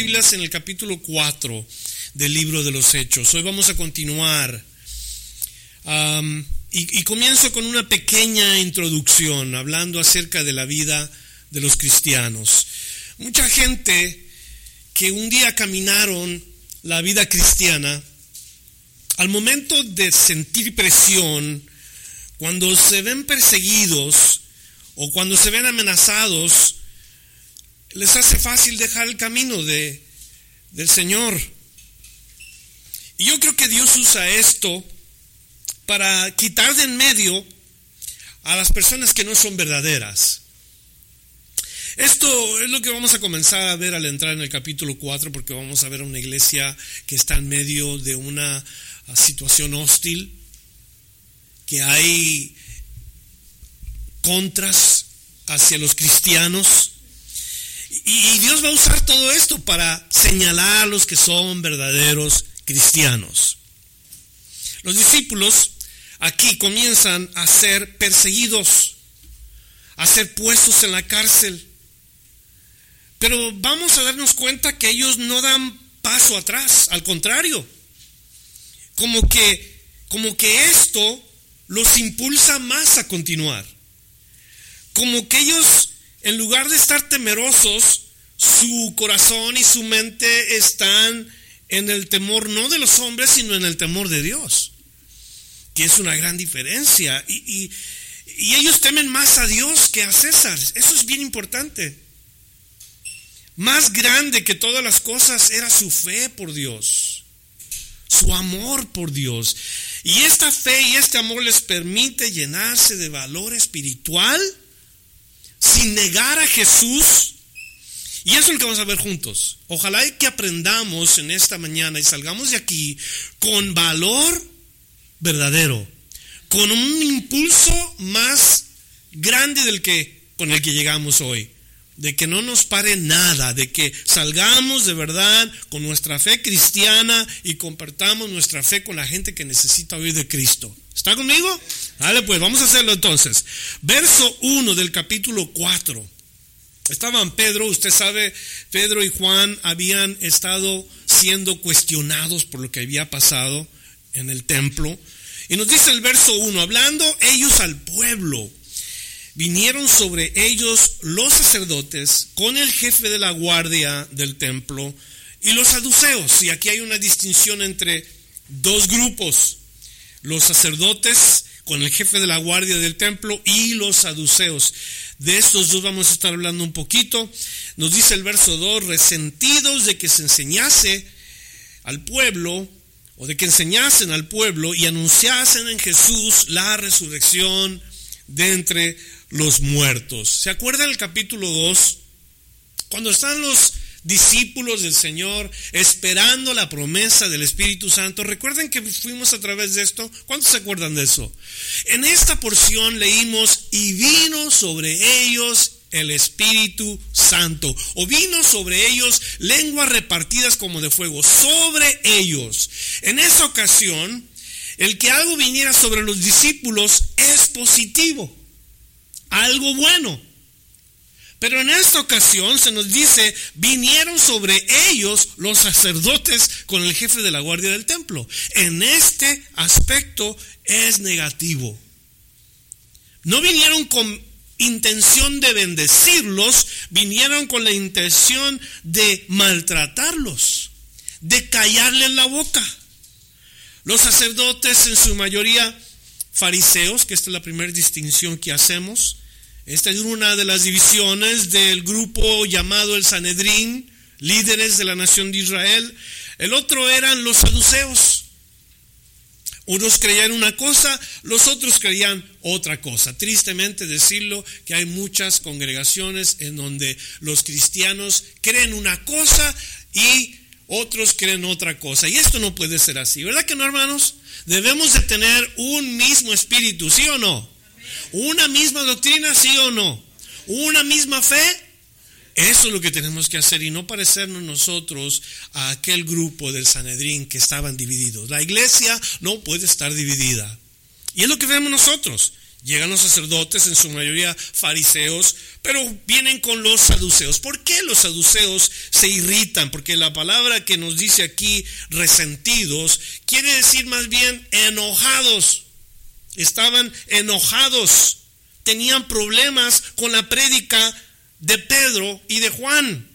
Biblias en el capítulo 4 del libro de los Hechos. Hoy vamos a continuar. Um, y, y, comienzo con una pequeña introducción, hablando acerca de la vida de los cristianos. Mucha gente que un día caminaron la vida cristiana, al momento de sentir presión, cuando se ven perseguidos o cuando se ven amenazados, les hace fácil dejar el camino de, del Señor. Y yo creo que Dios usa esto para quitar de en medio a las personas que no son verdaderas. Esto es lo que vamos a comenzar a ver al entrar en el capítulo 4, porque vamos a ver a una iglesia que está en medio de una situación hostil, que hay contras hacia los cristianos. Y Dios va a usar todo esto para señalar a los que son verdaderos cristianos. Los discípulos aquí comienzan a ser perseguidos, a ser puestos en la cárcel. Pero vamos a darnos cuenta que ellos no dan paso atrás, al contrario. Como que como que esto los impulsa más a continuar. Como que ellos, en lugar de estar temerosos, su corazón y su mente están en el temor no de los hombres, sino en el temor de Dios, que es una gran diferencia. Y, y ellos temen más a Dios que a César. Eso es bien importante. Más grande que todas las cosas era su fe por Dios, su amor por Dios. Y esta fe y este amor les permite llenarse de valor espiritual sin negar a Jesús. Y eso es lo que vamos a ver juntos. Ojalá que aprendamos en esta mañana y salgamos de aquí con valor verdadero, con un impulso más grande del que con el que llegamos hoy de que no nos pare nada, de que salgamos de verdad con nuestra fe cristiana y compartamos nuestra fe con la gente que necesita oír de Cristo. ¿Está conmigo? Dale pues, vamos a hacerlo entonces. Verso 1 del capítulo 4. Estaban Pedro, usted sabe, Pedro y Juan habían estado siendo cuestionados por lo que había pasado en el templo. Y nos dice el verso 1, hablando ellos al pueblo vinieron sobre ellos los sacerdotes con el jefe de la guardia del templo y los saduceos. Y aquí hay una distinción entre dos grupos, los sacerdotes con el jefe de la guardia del templo y los saduceos. De estos dos vamos a estar hablando un poquito. Nos dice el verso 2, resentidos de que se enseñase al pueblo o de que enseñasen al pueblo y anunciasen en Jesús la resurrección de entre los muertos. ¿Se acuerdan el capítulo 2? Cuando están los discípulos del Señor esperando la promesa del Espíritu Santo. Recuerden que fuimos a través de esto. ¿Cuántos se acuerdan de eso? En esta porción leímos y vino sobre ellos el Espíritu Santo. O vino sobre ellos lenguas repartidas como de fuego. Sobre ellos. En esa ocasión, el que algo viniera sobre los discípulos es positivo algo bueno. Pero en esta ocasión se nos dice, vinieron sobre ellos los sacerdotes con el jefe de la guardia del templo. En este aspecto es negativo. No vinieron con intención de bendecirlos, vinieron con la intención de maltratarlos, de callarles la boca. Los sacerdotes en su mayoría fariseos, que esta es la primera distinción que hacemos. Esta es una de las divisiones del grupo llamado el Sanedrín, líderes de la nación de Israel. El otro eran los saduceos. Unos creían una cosa, los otros creían otra cosa. Tristemente decirlo que hay muchas congregaciones en donde los cristianos creen una cosa y otros creen otra cosa. Y esto no puede ser así, ¿verdad que no, hermanos? Debemos de tener un mismo espíritu, ¿sí o no? Una misma doctrina, ¿sí o no? Una misma fe, eso es lo que tenemos que hacer y no parecernos nosotros a aquel grupo del Sanedrín que estaban divididos. La iglesia no puede estar dividida. Y es lo que vemos nosotros. Llegan los sacerdotes, en su mayoría fariseos, pero vienen con los saduceos. ¿Por qué los saduceos se irritan? Porque la palabra que nos dice aquí, resentidos, quiere decir más bien enojados. Estaban enojados, tenían problemas con la prédica de Pedro y de Juan.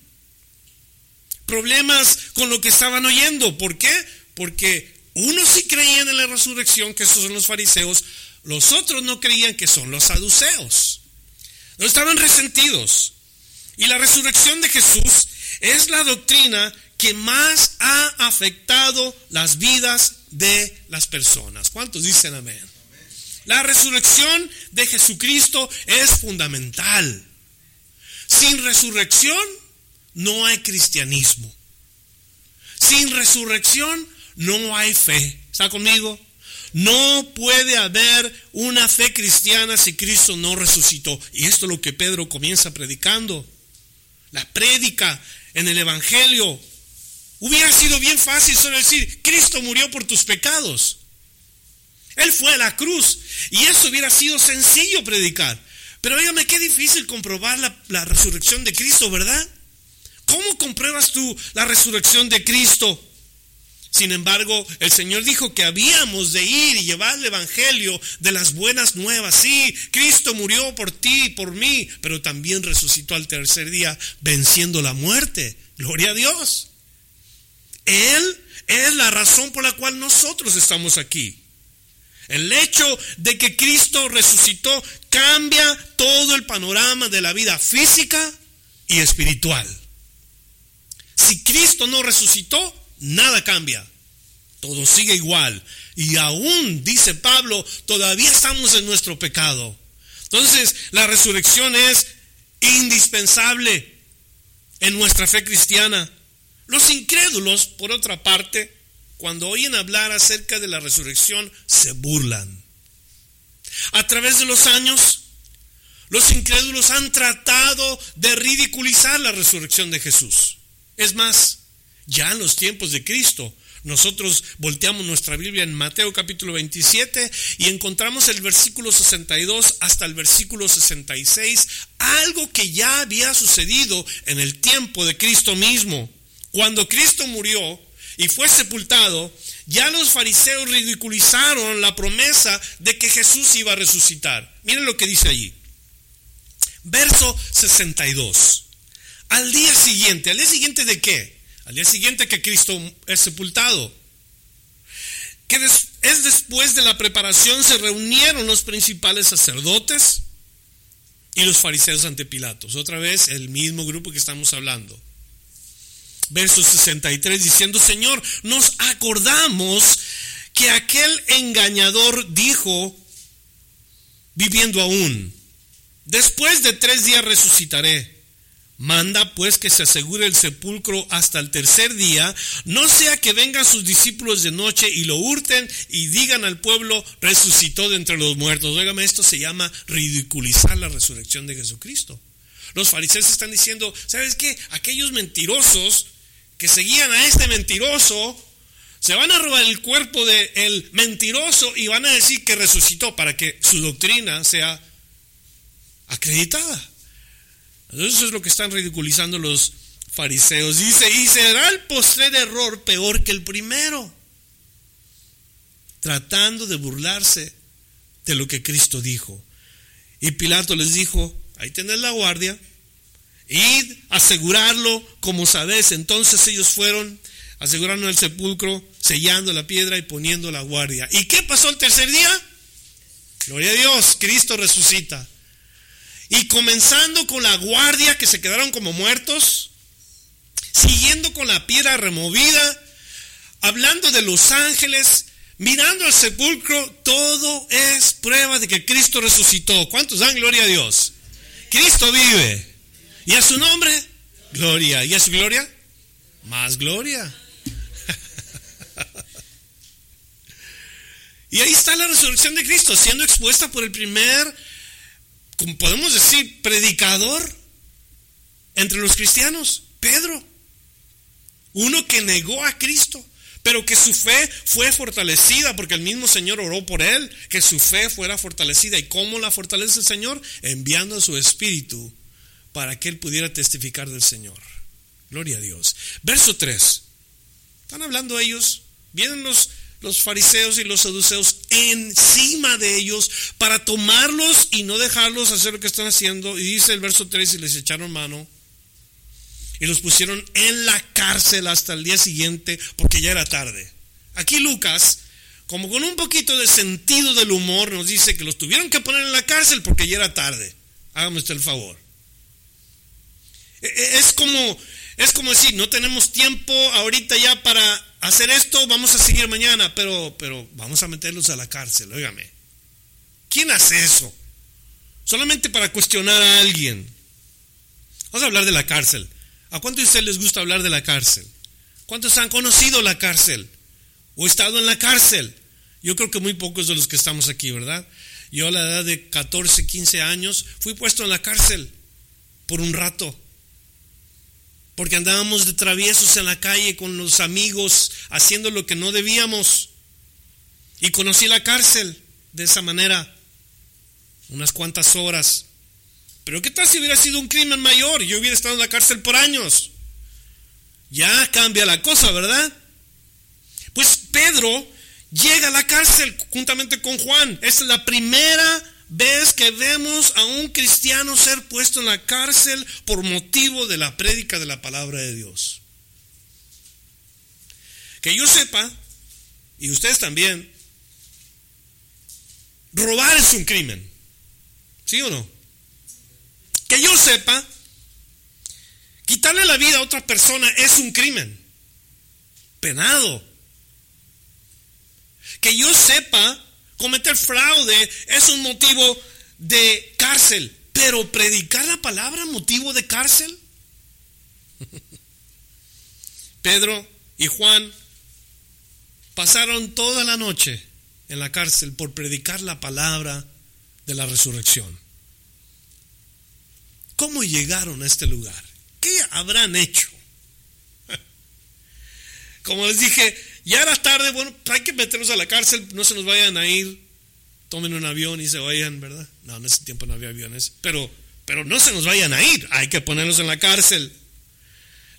Problemas con lo que estaban oyendo. ¿Por qué? Porque unos sí creían en la resurrección, que esos son los fariseos, los otros no creían que son los saduceos. No estaban resentidos. Y la resurrección de Jesús es la doctrina que más ha afectado las vidas de las personas. ¿Cuántos dicen amén? La resurrección de Jesucristo es fundamental. Sin resurrección no hay cristianismo. Sin resurrección no hay fe. ¿Está conmigo? No puede haber una fe cristiana si Cristo no resucitó. Y esto es lo que Pedro comienza predicando. La prédica en el Evangelio. Hubiera sido bien fácil solo decir, Cristo murió por tus pecados. Él fue a la cruz. Y eso hubiera sido sencillo predicar. Pero dígame, qué difícil comprobar la, la resurrección de Cristo, ¿verdad? ¿Cómo compruebas tú la resurrección de Cristo? Sin embargo, el Señor dijo que habíamos de ir y llevar el Evangelio de las buenas nuevas. Sí, Cristo murió por ti y por mí, pero también resucitó al tercer día venciendo la muerte. Gloria a Dios. Él es la razón por la cual nosotros estamos aquí. El hecho de que Cristo resucitó cambia todo el panorama de la vida física y espiritual. Si Cristo no resucitó, nada cambia. Todo sigue igual. Y aún, dice Pablo, todavía estamos en nuestro pecado. Entonces, la resurrección es indispensable en nuestra fe cristiana. Los incrédulos, por otra parte, cuando oyen hablar acerca de la resurrección, se burlan. A través de los años, los incrédulos han tratado de ridiculizar la resurrección de Jesús. Es más, ya en los tiempos de Cristo, nosotros volteamos nuestra Biblia en Mateo capítulo 27 y encontramos el versículo 62 hasta el versículo 66, algo que ya había sucedido en el tiempo de Cristo mismo. Cuando Cristo murió, y fue sepultado, ya los fariseos ridiculizaron la promesa de que Jesús iba a resucitar. Miren lo que dice allí. Verso 62. Al día siguiente, ¿al día siguiente de qué? Al día siguiente que Cristo es sepultado. Que es después de la preparación se reunieron los principales sacerdotes y los fariseos ante Pilatos. Otra vez el mismo grupo que estamos hablando verso 63, diciendo, Señor, nos acordamos que aquel engañador dijo, viviendo aún, después de tres días resucitaré. Manda pues que se asegure el sepulcro hasta el tercer día, no sea que vengan sus discípulos de noche y lo hurten y digan al pueblo, resucitó de entre los muertos. Óigame, esto se llama ridiculizar la resurrección de Jesucristo. Los fariseos están diciendo, ¿sabes qué? Aquellos mentirosos que seguían a este mentiroso, se van a robar el cuerpo del mentiroso y van a decir que resucitó para que su doctrina sea acreditada. Eso es lo que están ridiculizando los fariseos. Dice, y será el postrer error peor que el primero, tratando de burlarse de lo que Cristo dijo. Y Pilato les dijo, ahí tenés la guardia, Id, asegurarlo, como sabes. Entonces ellos fueron, asegurando el sepulcro, sellando la piedra y poniendo la guardia. ¿Y qué pasó el tercer día? Gloria a Dios, Cristo resucita. Y comenzando con la guardia que se quedaron como muertos, siguiendo con la piedra removida, hablando de los ángeles, mirando al sepulcro, todo es prueba de que Cristo resucitó. ¿Cuántos dan gloria a Dios? Cristo vive. ¿Y a su nombre? Gloria. ¿Y a su gloria? Más gloria. y ahí está la resurrección de Cristo, siendo expuesta por el primer, como podemos decir, predicador entre los cristianos, Pedro. Uno que negó a Cristo pero que su fe fue fortalecida porque el mismo Señor oró por él, que su fe fuera fortalecida. ¿Y cómo la fortalece el Señor? Enviando su Espíritu para que él pudiera testificar del Señor. Gloria a Dios. Verso 3. Están hablando ellos, vienen los, los fariseos y los saduceos encima de ellos para tomarlos y no dejarlos hacer lo que están haciendo. Y dice el verso 3 y les echaron mano y los pusieron en la cárcel hasta el día siguiente porque ya era tarde. Aquí Lucas, como con un poquito de sentido del humor, nos dice que los tuvieron que poner en la cárcel porque ya era tarde. Hágame usted el favor. E, es como, es como decir, no tenemos tiempo ahorita ya para hacer esto, vamos a seguir mañana, pero, pero vamos a meterlos a la cárcel, óigame. ¿Quién hace eso? Solamente para cuestionar a alguien. Vamos a hablar de la cárcel. ¿A cuántos de ustedes les gusta hablar de la cárcel? ¿Cuántos han conocido la cárcel? ¿O estado en la cárcel? Yo creo que muy pocos de los que estamos aquí, ¿verdad? Yo a la edad de 14, 15 años fui puesto en la cárcel por un rato. Porque andábamos de traviesos en la calle con los amigos haciendo lo que no debíamos. Y conocí la cárcel de esa manera. Unas cuantas horas. Pero ¿qué tal si hubiera sido un crimen mayor? Yo hubiera estado en la cárcel por años. Ya cambia la cosa, ¿verdad? Pues Pedro llega a la cárcel juntamente con Juan. Es la primera vez que vemos a un cristiano ser puesto en la cárcel por motivo de la prédica de la palabra de Dios. Que yo sepa, y ustedes también, robar es un crimen. ¿Sí o no? Que yo sepa, quitarle la vida a otra persona es un crimen penado. Que yo sepa, cometer fraude es un motivo de cárcel, pero predicar la palabra motivo de cárcel. Pedro y Juan pasaron toda la noche en la cárcel por predicar la palabra de la resurrección. ¿Cómo llegaron a este lugar? ¿Qué habrán hecho? Como les dije, ya era tarde, bueno, hay que meterlos a la cárcel, no se nos vayan a ir, tomen un avión y se vayan, ¿verdad? No, en ese tiempo no había aviones, pero, pero no se nos vayan a ir, hay que ponerlos en la cárcel.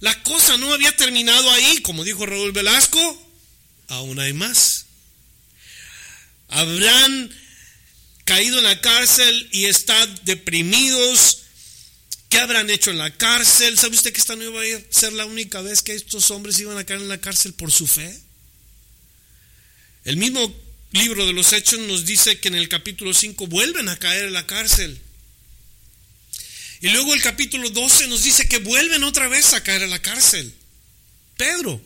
La cosa no había terminado ahí, como dijo Raúl Velasco, aún hay más. Habrán caído en la cárcel y están deprimidos, ¿Qué habrán hecho en la cárcel? ¿Sabe usted que esta no iba a ser la única vez que estos hombres iban a caer en la cárcel por su fe? El mismo libro de los Hechos nos dice que en el capítulo 5 vuelven a caer en la cárcel. Y luego el capítulo 12 nos dice que vuelven otra vez a caer en la cárcel. Pedro,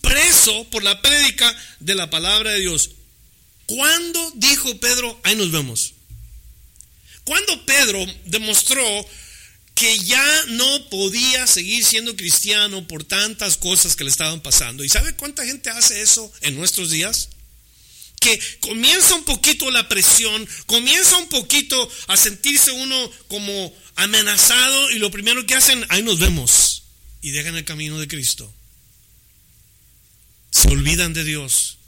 preso por la prédica de la palabra de Dios. ¿Cuándo dijo Pedro? Ahí nos vemos. Cuando Pedro demostró que ya no podía seguir siendo cristiano por tantas cosas que le estaban pasando. ¿Y sabe cuánta gente hace eso en nuestros días? Que comienza un poquito la presión, comienza un poquito a sentirse uno como amenazado y lo primero que hacen, ahí nos vemos y dejan el camino de Cristo. Se olvidan de Dios.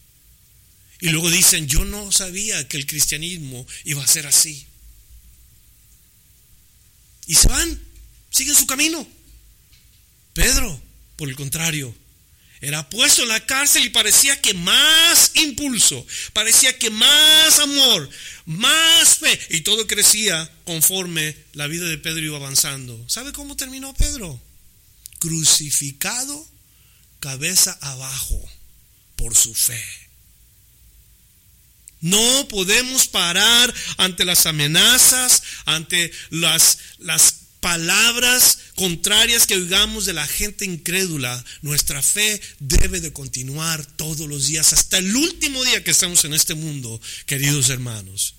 Y luego dicen, yo no sabía que el cristianismo iba a ser así y se van, siguen su camino. Pedro, por el contrario, era puesto en la cárcel y parecía que más impulso, parecía que más amor, más fe, y todo crecía conforme la vida de Pedro iba avanzando. ¿Sabe cómo terminó Pedro? Crucificado, cabeza abajo, por su fe. No podemos parar ante las amenazas, ante las, las palabras contrarias que oigamos de la gente incrédula, nuestra fe debe de continuar todos los días, hasta el último día que estamos en este mundo, queridos hermanos.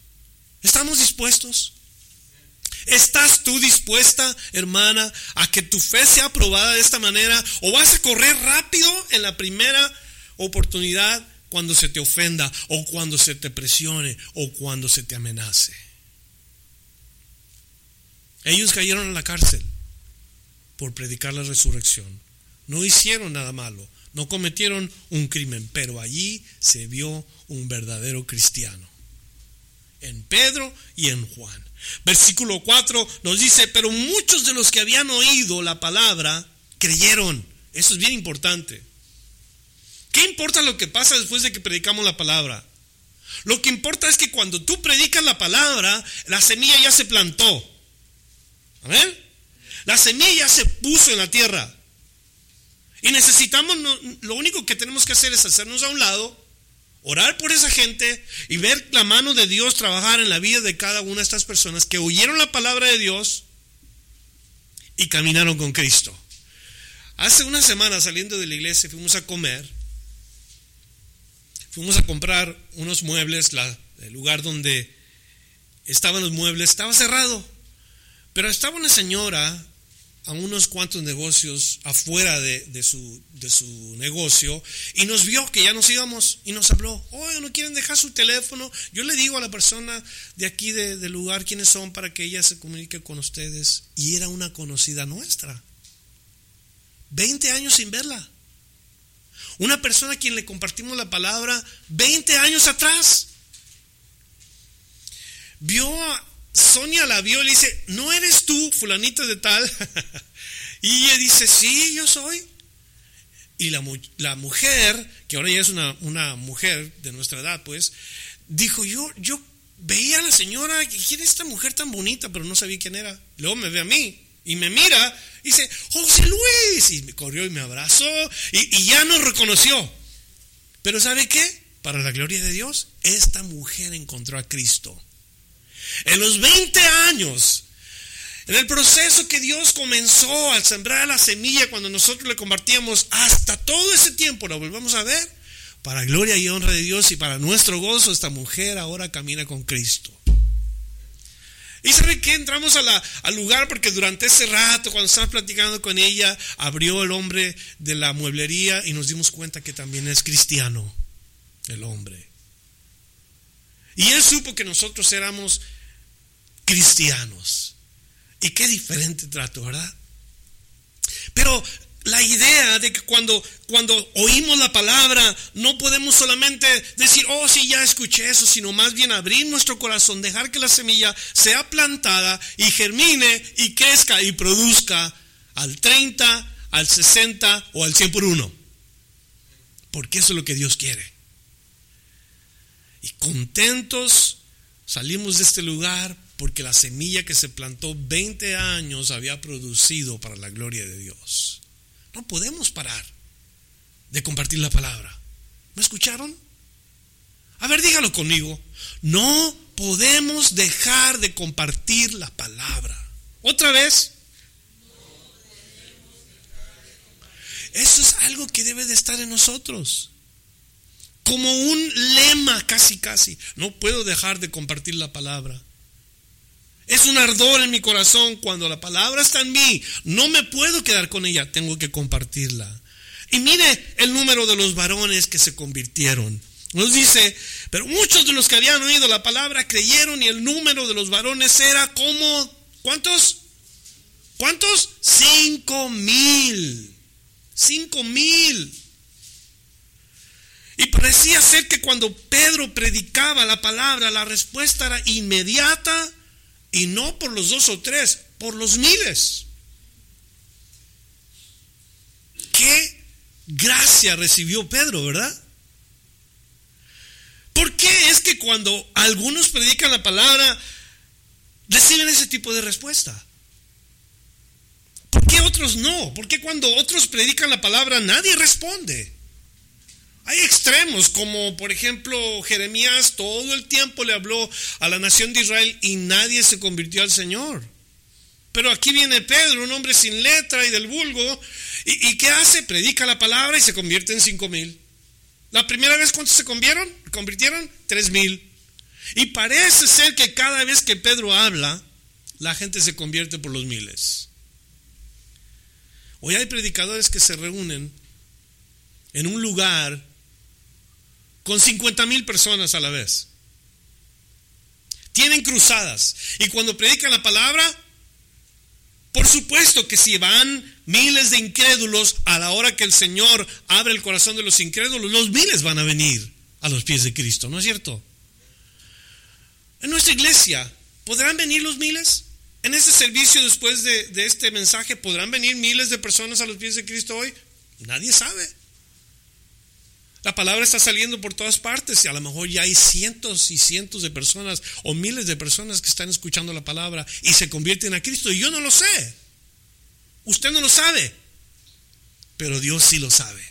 ¿Estamos dispuestos? ¿Estás tú dispuesta, hermana, a que tu fe sea aprobada de esta manera? ¿O vas a correr rápido en la primera oportunidad cuando se te ofenda o cuando se te presione o cuando se te amenace? Ellos cayeron en la cárcel por predicar la resurrección. No hicieron nada malo, no cometieron un crimen, pero allí se vio un verdadero cristiano. En Pedro y en Juan. Versículo 4 nos dice, pero muchos de los que habían oído la palabra creyeron. Eso es bien importante. ¿Qué importa lo que pasa después de que predicamos la palabra? Lo que importa es que cuando tú predicas la palabra, la semilla ya se plantó. Amén. La semilla se puso en la tierra. Y necesitamos, lo único que tenemos que hacer es hacernos a un lado, orar por esa gente y ver la mano de Dios trabajar en la vida de cada una de estas personas que oyeron la palabra de Dios y caminaron con Cristo. Hace una semana saliendo de la iglesia fuimos a comer, fuimos a comprar unos muebles, el lugar donde estaban los muebles estaba cerrado. Pero estaba una señora a unos cuantos negocios afuera de, su, de, su, negocio y nos vio que ya nos íbamos y nos habló, oye, ¿no quieren dejar su teléfono? Yo le digo a la persona de aquí del lugar quiénes son para que ella se comunique con ustedes. Y era una conocida nuestra. 20 años sin verla. Una persona a quien le compartimos la palabra 20 años atrás. Vio a, Sonia la vio y le dice, ¿no eres tú, fulanita de tal? y ella dice, sí, yo soy. Y la, la mujer, que ahora ya es una, una, mujer de nuestra edad, pues, dijo, yo, yo veía a la señora, ¿quién es esta mujer tan bonita? Pero no sabía quién era. Luego me ve a mí y me mira y dice, José Luis. Y me corrió y me abrazó y, ya nos reconoció. Pero ¿sabe qué? Para la gloria de Dios, esta mujer encontró a Cristo. En los 20 años, en el proceso que Dios comenzó al sembrar la semilla cuando nosotros le compartíamos, hasta todo ese tiempo la volvemos a ver, para gloria y honra de Dios y para nuestro gozo, esta mujer ahora camina con Cristo. Y sabe que entramos al lugar porque durante ese rato, cuando estábamos platicando con ella, abrió el hombre de la mueblería y nos dimos cuenta que también es cristiano, el hombre. Y él supo que nosotros éramos cristianos. Y qué diferente trato, ¿verdad? Pero la idea de que cuando, cuando oímos la palabra no podemos solamente decir, oh, sí, ya escuché eso, sino más bien abrir nuestro corazón, dejar que la semilla sea plantada y germine y crezca y produzca al 30, al 60 o al 100 por uno. Porque eso es lo que Dios quiere. Y contentos salimos de este lugar porque la semilla que se plantó 20 años había producido para la gloria de Dios. No podemos parar de compartir la palabra. ¿Me escucharon? A ver, dígalo conmigo. No podemos dejar de compartir la palabra. Otra vez. Eso es algo que debe de estar en nosotros. Como un lema casi, casi. No puedo dejar de compartir la palabra. Es un ardor en mi corazón cuando la palabra está en mí. No me puedo quedar con ella, tengo que compartirla. Y mire el número de los varones que se convirtieron. Nos dice, pero muchos de los que habían oído la palabra creyeron y el número de los varones era como, ¿cuántos? ¿Cuántos? Cinco mil. Cinco mil. Y parecía ser que cuando Pedro predicaba la palabra, la respuesta era inmediata y no por los dos o tres, por los miles. Qué gracia recibió Pedro, ¿verdad? ¿Por qué es que cuando algunos predican la palabra, reciben ese tipo de respuesta? ¿Por qué otros no? ¿Por qué cuando otros predican la palabra nadie responde? Hay extremos, como por ejemplo Jeremías todo el tiempo le habló a la nación de Israel y nadie se convirtió al Señor. Pero aquí viene Pedro, un hombre sin letra y del vulgo, ¿y, qué hace? Predica la palabra y se convierte en cinco mil. La primera vez, ¿cuántos se convirtieron? ¿Convirtieron? Tres mil. Y parece ser que cada vez que Pedro habla, la gente se convierte por los miles. Hoy hay predicadores que se reúnen en un lugar con 50 mil personas a la vez. Tienen cruzadas. Y cuando predican la palabra, por supuesto que si van miles de incrédulos a la hora que el Señor abre el corazón de los incrédulos, los miles van a venir a los pies de Cristo, ¿no es cierto? En nuestra iglesia, ¿podrán venir los miles? En este servicio después de, de este mensaje, ¿podrán venir miles de personas a los pies de Cristo hoy? Nadie sabe. La palabra está saliendo por todas partes y a lo mejor ya hay cientos y cientos de personas o miles de personas que están escuchando la palabra y se convierten a Cristo. Y yo no lo sé. Usted no lo sabe. Pero Dios sí lo sabe.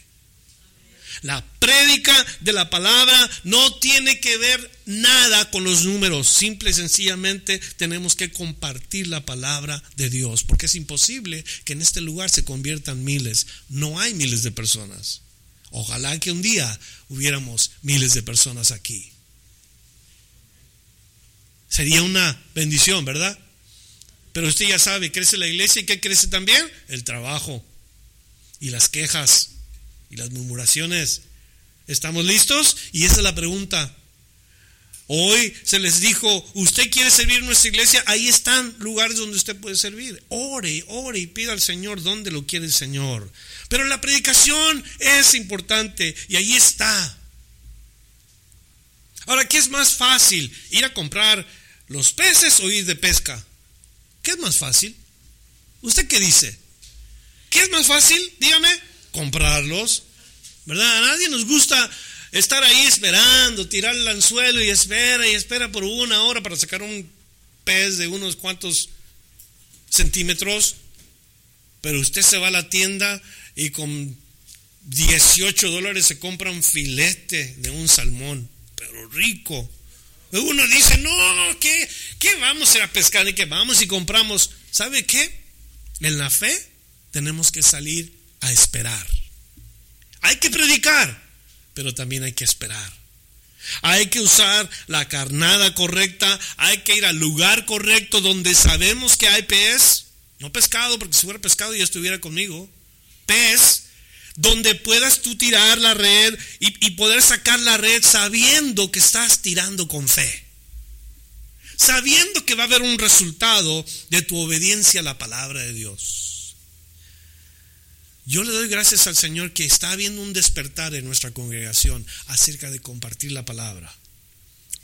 La prédica de la palabra no tiene que ver nada con los números. Simple y sencillamente tenemos que compartir la palabra de Dios. Porque es imposible que en este lugar se conviertan miles. No hay miles de personas. Ojalá que un día hubiéramos miles de personas aquí. Sería una bendición, ¿verdad? Pero usted ya sabe, crece la iglesia y ¿qué crece también? El trabajo y las quejas y las murmuraciones. ¿Estamos listos? Y esa es la pregunta. Hoy se les dijo, usted quiere servir en nuestra iglesia, ahí están lugares donde usted puede servir. Ore, ore y pida al Señor donde lo quiere el Señor. Pero la predicación es importante y ahí está. Ahora, ¿qué es más fácil? ¿Ir a comprar los peces o ir de pesca? ¿Qué es más fácil? ¿Usted qué dice? ¿Qué es más fácil? Dígame, comprarlos. ¿Verdad? A nadie nos gusta estar ahí esperando, tirar el anzuelo y espera y espera por una hora para sacar un pez de unos cuantos centímetros, pero usted se va a la tienda y con 18 dólares se compra un filete de un salmón, pero rico. Uno dice, no, ¿qué, qué vamos a ir a pescar y qué vamos y compramos? ¿Sabe qué? En la fe tenemos que salir a esperar. Hay que predicar, pero también hay que esperar. Hay que usar la carnada correcta, hay que ir al lugar correcto donde sabemos que hay pez, no pescado, porque si fuera pescado ya estuviera conmigo, pez, donde puedas tú tirar la red y, y poder sacar la red sabiendo que estás tirando con fe, sabiendo que va a haber un resultado de tu obediencia a la palabra de Dios. Yo le doy gracias al Señor que está habiendo un despertar en nuestra congregación acerca de compartir la palabra.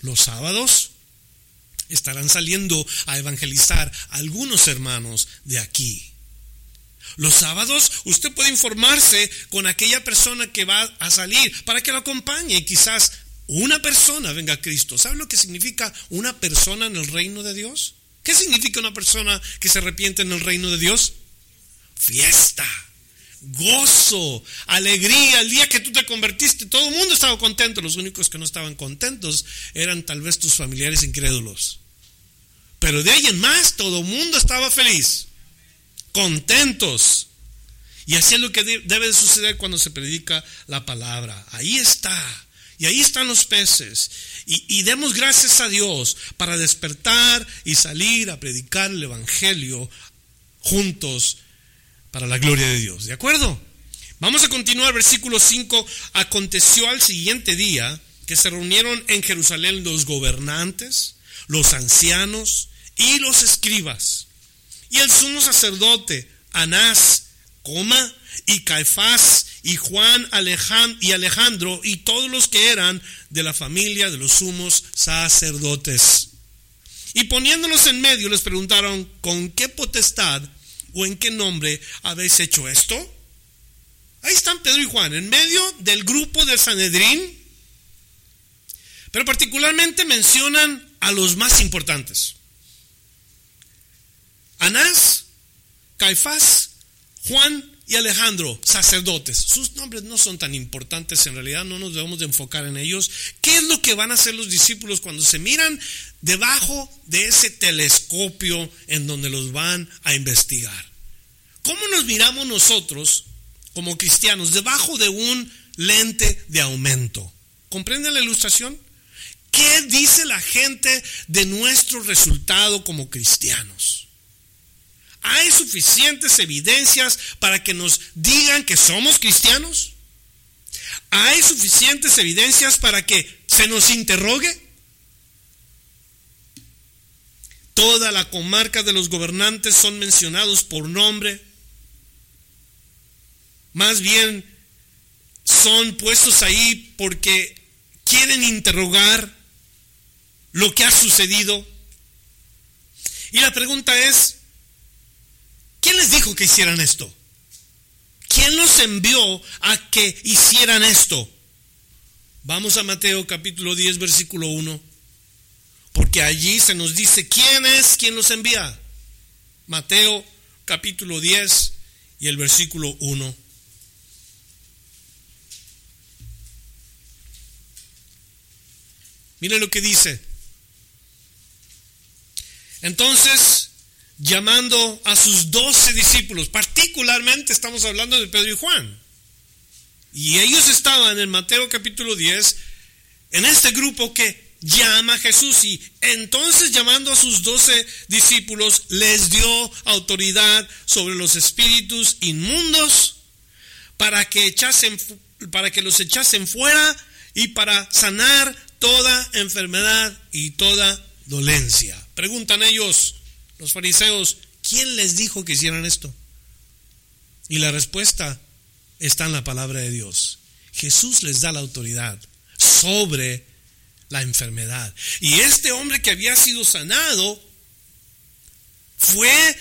Los sábados estarán saliendo a evangelizar algunos hermanos de aquí. Los sábados usted puede informarse con aquella persona que va a salir para que lo acompañe y quizás una persona venga a Cristo. ¿Sabe lo que significa una persona en el reino de Dios? ¿Qué significa una persona que se arrepiente en el reino de Dios? Fiesta gozo, alegría. El día que tú te convertiste, todo el mundo estaba contento. Los únicos que no estaban contentos eran tal vez tus familiares incrédulos. Pero de ahí en más, todo el mundo estaba feliz, contentos. Y así es lo que debe de suceder cuando se predica la palabra. Ahí está. Y ahí están los peces. Y, demos gracias a Dios para despertar y salir a predicar el Evangelio juntos para la gloria de Dios. ¿De acuerdo? Vamos a continuar, versículo 5. Aconteció al siguiente día que se reunieron en Jerusalén los gobernantes, los ancianos y los escribas. Y el sumo sacerdote, Anás, coma, y Caifás, y Juan y Alejandro, y todos los que eran de la familia de los sumos sacerdotes. Y poniéndolos en medio les preguntaron, ¿con qué potestad ¿O en qué nombre habéis hecho esto? Ahí están Pedro y Juan, en medio del grupo de Sanedrín, pero particularmente mencionan a los más importantes. Anás, Caifás, Juan y Alejandro, sacerdotes. Sus nombres no son tan importantes en realidad, no nos debemos de enfocar en ellos. ¿Qué es lo que van a hacer los discípulos cuando se miran debajo de ese telescopio en donde los van a investigar? ¿Cómo nos miramos nosotros como cristianos debajo de un lente de aumento? ¿Comprenden la ilustración? ¿Qué dice la gente de nuestro resultado como cristianos? ¿Hay suficientes evidencias para que nos digan que somos cristianos? ¿Hay suficientes evidencias para que se nos interrogue? Toda la comarca de los gobernantes son mencionados por nombre. Más bien son puestos ahí porque quieren interrogar lo que ha sucedido. Y la pregunta es, ¿Quién les dijo que hicieran esto? ¿Quién los envió a que hicieran esto? Vamos a Mateo capítulo 10, versículo 1. Porque allí se nos dice quién es quien los envía. Mateo capítulo 10 y el versículo 1. Miren lo que dice. Entonces llamando a sus doce discípulos, particularmente estamos hablando de Pedro y Juan. Y ellos estaban en Mateo capítulo 10, en este grupo que llama a Jesús y entonces llamando a sus doce discípulos les dio autoridad sobre los espíritus inmundos para que echasen para que los echasen fuera y para sanar toda enfermedad y toda dolencia. Preguntan ellos, los fariseos, ¿quién les dijo que hicieran esto? Y la respuesta está en la palabra de Dios. Jesús les da la autoridad sobre la enfermedad. Y este hombre que había sido sanado fue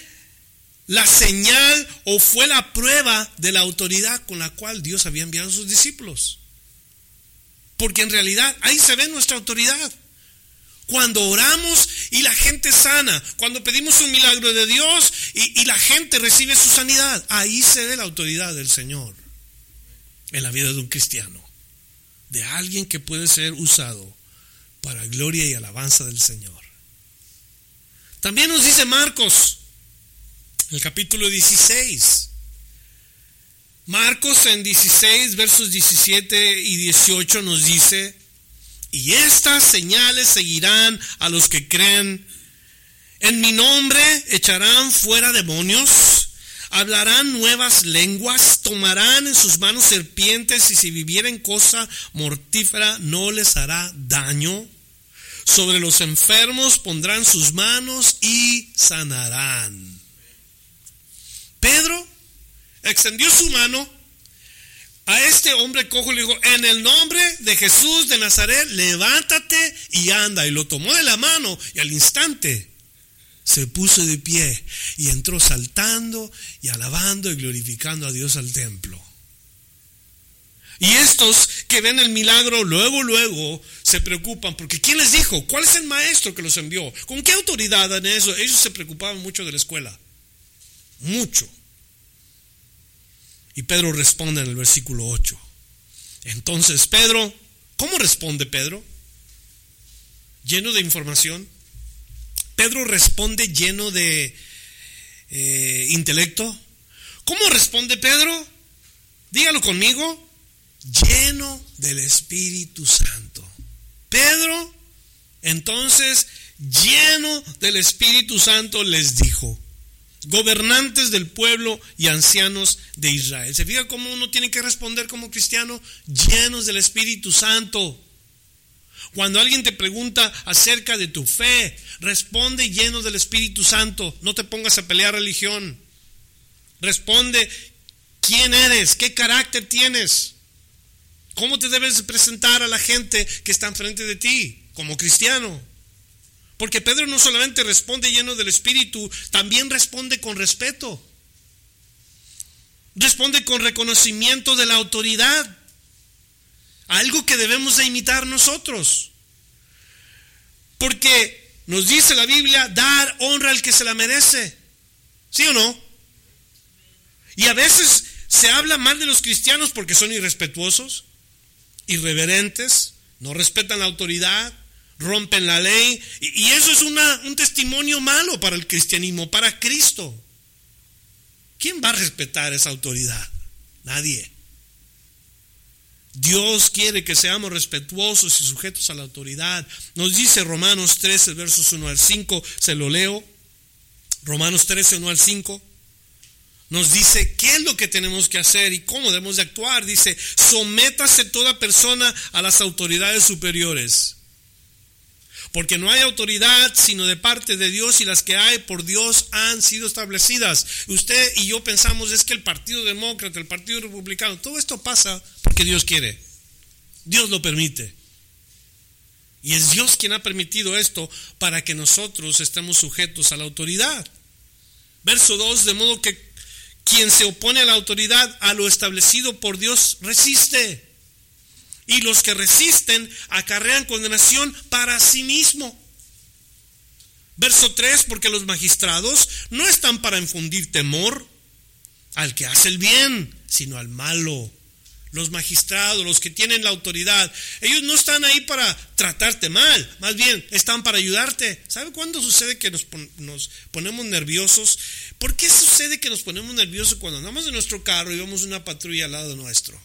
la señal o fue la prueba de la autoridad con la cual Dios había enviado a sus discípulos. Porque en realidad ahí se ve nuestra autoridad. Cuando oramos y la gente sana, cuando pedimos un milagro de Dios y, la gente recibe su sanidad, ahí se ve la autoridad del Señor en la vida de un cristiano, de alguien que puede ser usado para gloria y alabanza del Señor. También nos dice Marcos, el capítulo 16. Marcos en 16, versos 17 y 18 nos dice, y estas señales seguirán a los que creen. En mi nombre echarán fuera demonios, hablarán nuevas lenguas, tomarán en sus manos serpientes y si vivieren cosa mortífera no les hará daño. Sobre los enfermos pondrán sus manos y sanarán. Pedro extendió su mano a este hombre cojo le dijo, en el nombre de Jesús de Nazaret, levántate y anda. Y lo tomó de la mano y al instante se puso de pie y entró saltando y alabando y glorificando a Dios al templo. Y estos que ven el milagro luego, luego se preocupan porque ¿quién les dijo? ¿Cuál es el maestro que los envió? ¿Con qué autoridad en eso? Ellos se preocupaban mucho de la escuela. Mucho. Y Pedro responde en el versículo 8. Entonces Pedro, ¿cómo responde Pedro? Lleno de información. Pedro responde lleno de eh, intelecto. ¿Cómo responde Pedro? Dígalo conmigo. Lleno del Espíritu Santo. Pedro, entonces, lleno del Espíritu Santo, les dijo, gobernantes del pueblo y ancianos de Israel. ¿Se fija cómo uno tiene que responder como cristiano? Llenos del Espíritu Santo. Cuando alguien te pregunta acerca de tu fe, responde lleno del Espíritu Santo. No te pongas a pelear religión. Responde quién eres, qué carácter tienes, cómo te debes presentar a la gente que está enfrente de ti como cristiano. Porque Pedro no solamente responde lleno del Espíritu, también responde con respeto. Responde con reconocimiento de la autoridad. Algo que debemos de imitar nosotros. Porque nos dice la Biblia, dar honra al que se la merece. ¿Sí o no? Y a veces se habla mal de los cristianos porque son irrespetuosos, irreverentes, no respetan la autoridad, rompen la ley. Y, eso es un testimonio malo para el cristianismo, para Cristo. ¿Quién va a respetar esa autoridad? Nadie. Dios quiere que seamos respetuosos y sujetos a la autoridad. Nos dice Romanos 13, versos 1 al 5, se lo leo. Romanos 13, 1 al 5. Nos dice qué es lo que tenemos que hacer y cómo debemos de actuar. Dice, sométase toda persona a las autoridades superiores porque no hay autoridad sino de parte de Dios y las que hay por Dios han sido establecidas. Usted y yo pensamos es que el Partido Demócrata, el Partido Republicano, todo esto pasa porque Dios quiere. Dios lo permite. Y es Dios quien ha permitido esto para que nosotros estemos sujetos a la autoridad. Verso 2, de modo que quien se opone a la autoridad, a lo establecido por Dios, resiste y los que resisten acarrean condenación para sí mismo. Verso 3, porque los magistrados no están para infundir temor al que hace el bien, sino al malo. Los magistrados, los que tienen la autoridad, ellos no están ahí para tratarte mal, más bien están para ayudarte. ¿Sabe cuándo sucede que nos, nos ponemos nerviosos? ¿Por qué sucede que nos ponemos nerviosos cuando andamos en nuestro carro y vemos una patrulla al lado nuestro?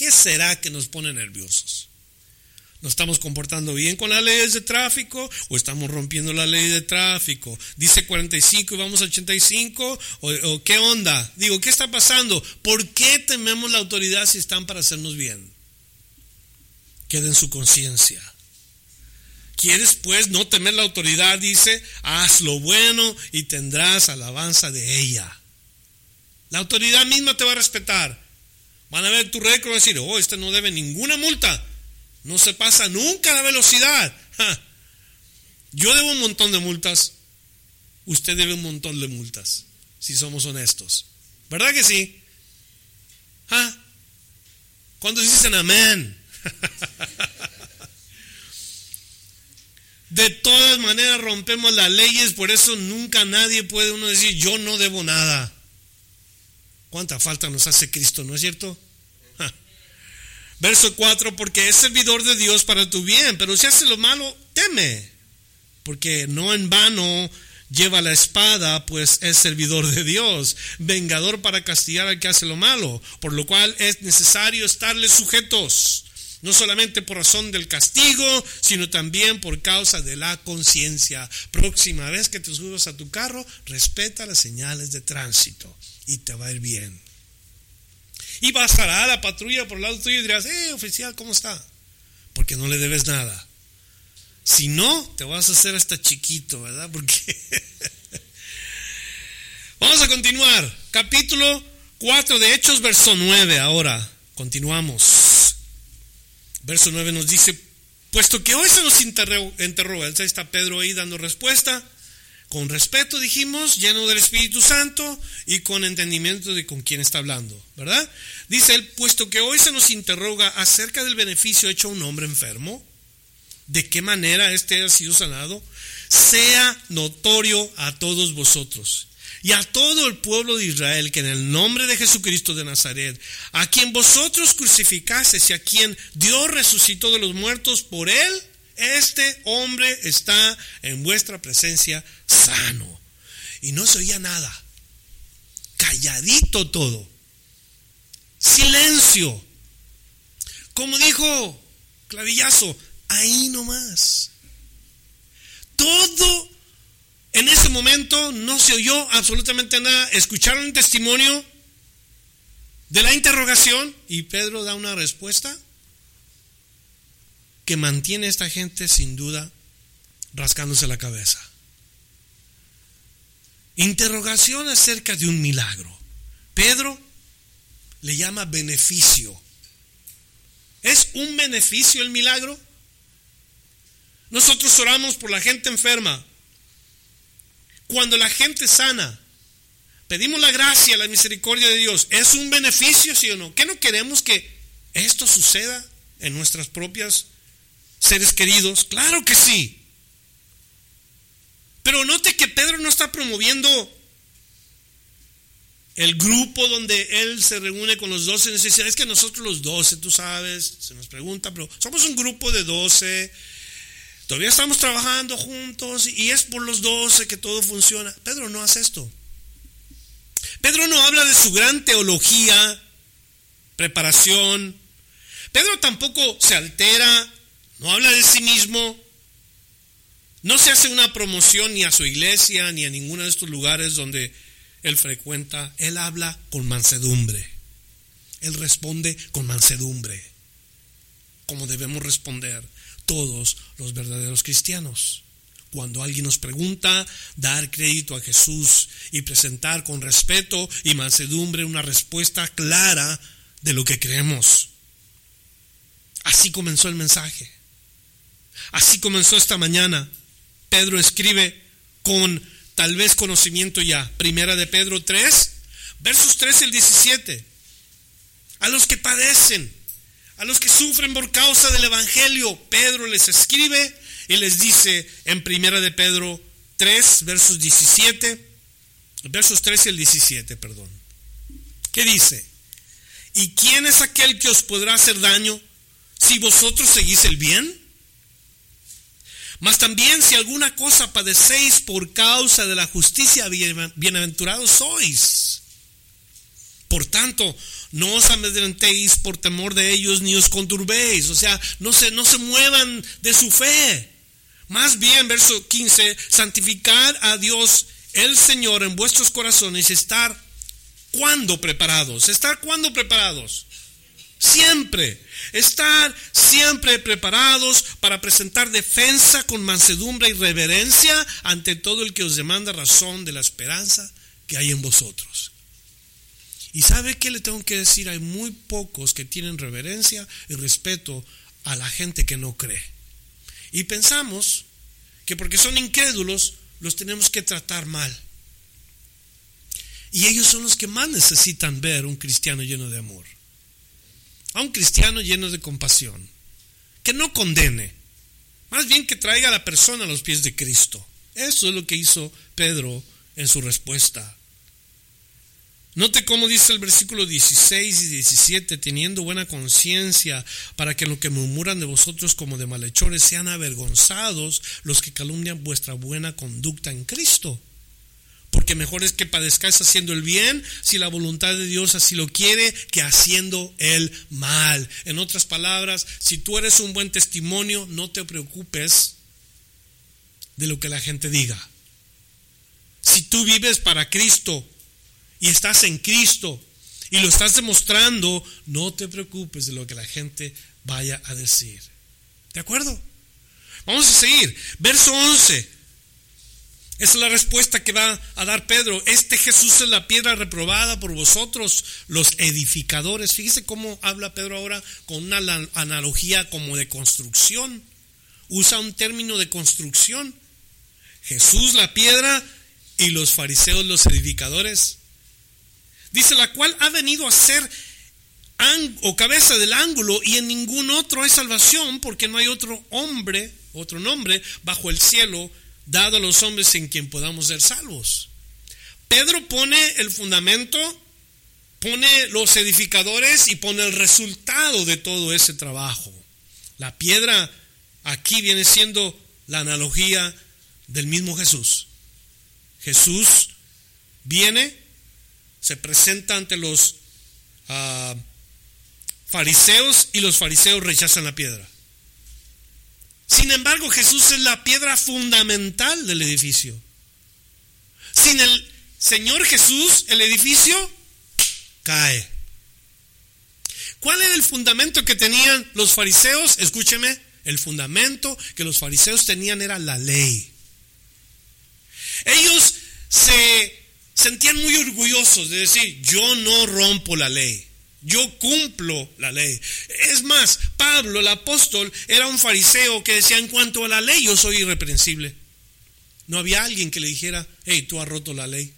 ¿Qué será que nos pone nerviosos? ¿Nos estamos comportando bien con las leyes de tráfico o estamos rompiendo la ley de tráfico? Dice 45 y vamos a 85 o, o qué onda? Digo, ¿qué está pasando? ¿Por qué tememos la autoridad si están para hacernos bien? Queda en su conciencia. ¿Quieres pues no temer la autoridad? Dice, haz lo bueno y tendrás alabanza de ella. La autoridad misma te va a respetar. Van a ver tu récord y decir, oh, este no debe ninguna multa. No se pasa nunca la velocidad. Yo debo un montón de multas. Usted debe un montón de multas, si somos honestos. ¿Verdad que sí? ¿Ah? ¿Cuántos dicen amén? De todas maneras rompemos las leyes, por eso nunca nadie puede uno decir yo no debo nada. ¿Cuánta falta nos hace Cristo, no es cierto? Verso 4, porque es servidor de Dios para tu bien, pero si hace lo malo, teme, porque no en vano lleva la espada, pues es servidor de Dios, vengador para castigar al que hace lo malo, por lo cual es necesario estarle sujetos, no solamente por razón del castigo, sino también por causa de la conciencia. Próxima vez que te subas a tu carro, respeta las señales de tránsito y te va a ir bien. Y pasará la patrulla por el lado tuyo y dirás, eh, oficial, ¿cómo está? Porque no le debes nada. Si no, te vas a hacer hasta chiquito, ¿verdad? Porque... Vamos a continuar. Capítulo 4 de Hechos, verso 9 ahora. Continuamos. Verso 9 nos dice, puesto que hoy se nos interroga, está Pedro ahí dando respuesta, con respeto, dijimos, lleno del Espíritu Santo y con entendimiento de con quién está hablando, ¿verdad? Dice él, puesto que hoy se nos interroga acerca del beneficio hecho a un hombre enfermo, de qué manera éste ha sido sanado, sea notorio a todos vosotros y a todo el pueblo de Israel que en el nombre de Jesucristo de Nazaret, a quien vosotros crucificasteis y a quien Dios resucitó de los muertos por él, este hombre está en vuestra presencia sano. Y no se oía nada. Calladito todo. Silencio. Como dijo Clavillazo, ahí nomás. Todo en ese momento no se oyó absolutamente nada. Escucharon el testimonio de la interrogación y Pedro da una respuesta que mantiene a esta gente sin duda rascándose la cabeza. Interrogación acerca de un milagro. Pedro le llama beneficio. ¿Es un beneficio el milagro? Nosotros oramos por la gente enferma. Cuando la gente sana, pedimos la gracia, la misericordia de Dios. ¿Es un beneficio, sí o no? ¿Qué no queremos que esto suceda en nuestras propias seres queridos? Claro que sí. Pero note que Pedro no está promoviendo el grupo donde él se reúne con los doce necesidades. Es que nosotros los doce, tú sabes, se nos pregunta, pero somos un grupo de doce. Todavía estamos trabajando juntos y es por los doce que todo funciona. Pedro no hace esto. Pedro no habla de su gran teología, preparación. Pedro tampoco se altera, no habla de sí mismo. No se hace una promoción ni a su iglesia ni a ninguno de estos lugares donde él frecuenta, él habla con mansedumbre. Él responde con mansedumbre, como debemos responder todos los verdaderos cristianos. Cuando alguien nos pregunta, dar crédito a Jesús y presentar con respeto y mansedumbre una respuesta clara de lo que creemos. Así comenzó el mensaje. Así comenzó esta mañana. Pedro escribe con tal vez conocimiento ya. Primera de Pedro 3, versos 13 al 17. A los que padecen, a los que sufren por causa del Evangelio, Pedro les escribe y les dice en Primera de Pedro 3, versos 17, versos 13 al 17, perdón. ¿Qué dice? ¿Y quién es aquel que os podrá hacer daño si vosotros seguís el bien? Mas también si alguna cosa padecéis por causa de la justicia, bienaventurados sois. Por tanto, no os amedrentéis por temor de ellos, ni os conturbéis. O sea, no se, no se muevan de su fe. Más bien, verso 15, santificad a Dios el Señor en vuestros corazones y estar cuando preparados. Estar cuando preparados. Siempre. Estar siempre preparados para presentar defensa con mansedumbre y reverencia ante todo el que os demanda razón de la esperanza que hay en vosotros. Y sabe qué le tengo que decir, hay muy pocos que tienen reverencia y respeto a la gente que no cree. Y pensamos que porque son incrédulos los tenemos que tratar mal. Y ellos son los que más necesitan ver un cristiano lleno de amor a un cristiano lleno de compasión, que no condene, más bien que traiga a la persona a los pies de Cristo. Eso es lo que hizo Pedro en su respuesta. Note cómo dice el versículo 16 y 17, teniendo buena conciencia para que lo que murmuran de vosotros como de malhechores sean avergonzados los que calumnian vuestra buena conducta en Cristo porque mejor es que padezcáis haciendo el bien, si la voluntad de Dios así lo quiere, que haciendo el mal. En otras palabras, si tú eres un buen testimonio, no te preocupes de lo que la gente diga. Si tú vives para Cristo y estás en Cristo y lo estás demostrando, no te preocupes de lo que la gente vaya a decir. ¿De acuerdo? Vamos a seguir. Verso 11. Esa es la respuesta que va a dar Pedro. Este Jesús es la piedra reprobada por vosotros, los edificadores. Fíjese cómo habla Pedro ahora con una analogía como de construcción. Usa un término de construcción. Jesús la piedra y los fariseos los edificadores. Dice la cual ha venido a ser o cabeza del ángulo y en ningún otro hay salvación porque no hay otro hombre, otro nombre bajo el cielo dado a los hombres en quien podamos ser salvos. Pedro pone el fundamento, pone los edificadores y pone el resultado de todo ese trabajo. La piedra aquí viene siendo la analogía del mismo Jesús. Jesús viene, se presenta ante los ah, fariseos y los fariseos rechazan la piedra. Sin embargo, Jesús es la piedra fundamental del edificio. Sin el Señor Jesús, el edificio cae. ¿Cuál era el fundamento que tenían los fariseos? Escúcheme, el fundamento que los fariseos tenían era la ley. Ellos se sentían muy orgullosos de decir, yo no rompo la ley. Yo cumplo la ley. Es más, Pablo, el apóstol, era un fariseo que decía en cuanto a la ley, yo soy irreprensible. No había alguien que le dijera, hey, tú has roto la ley.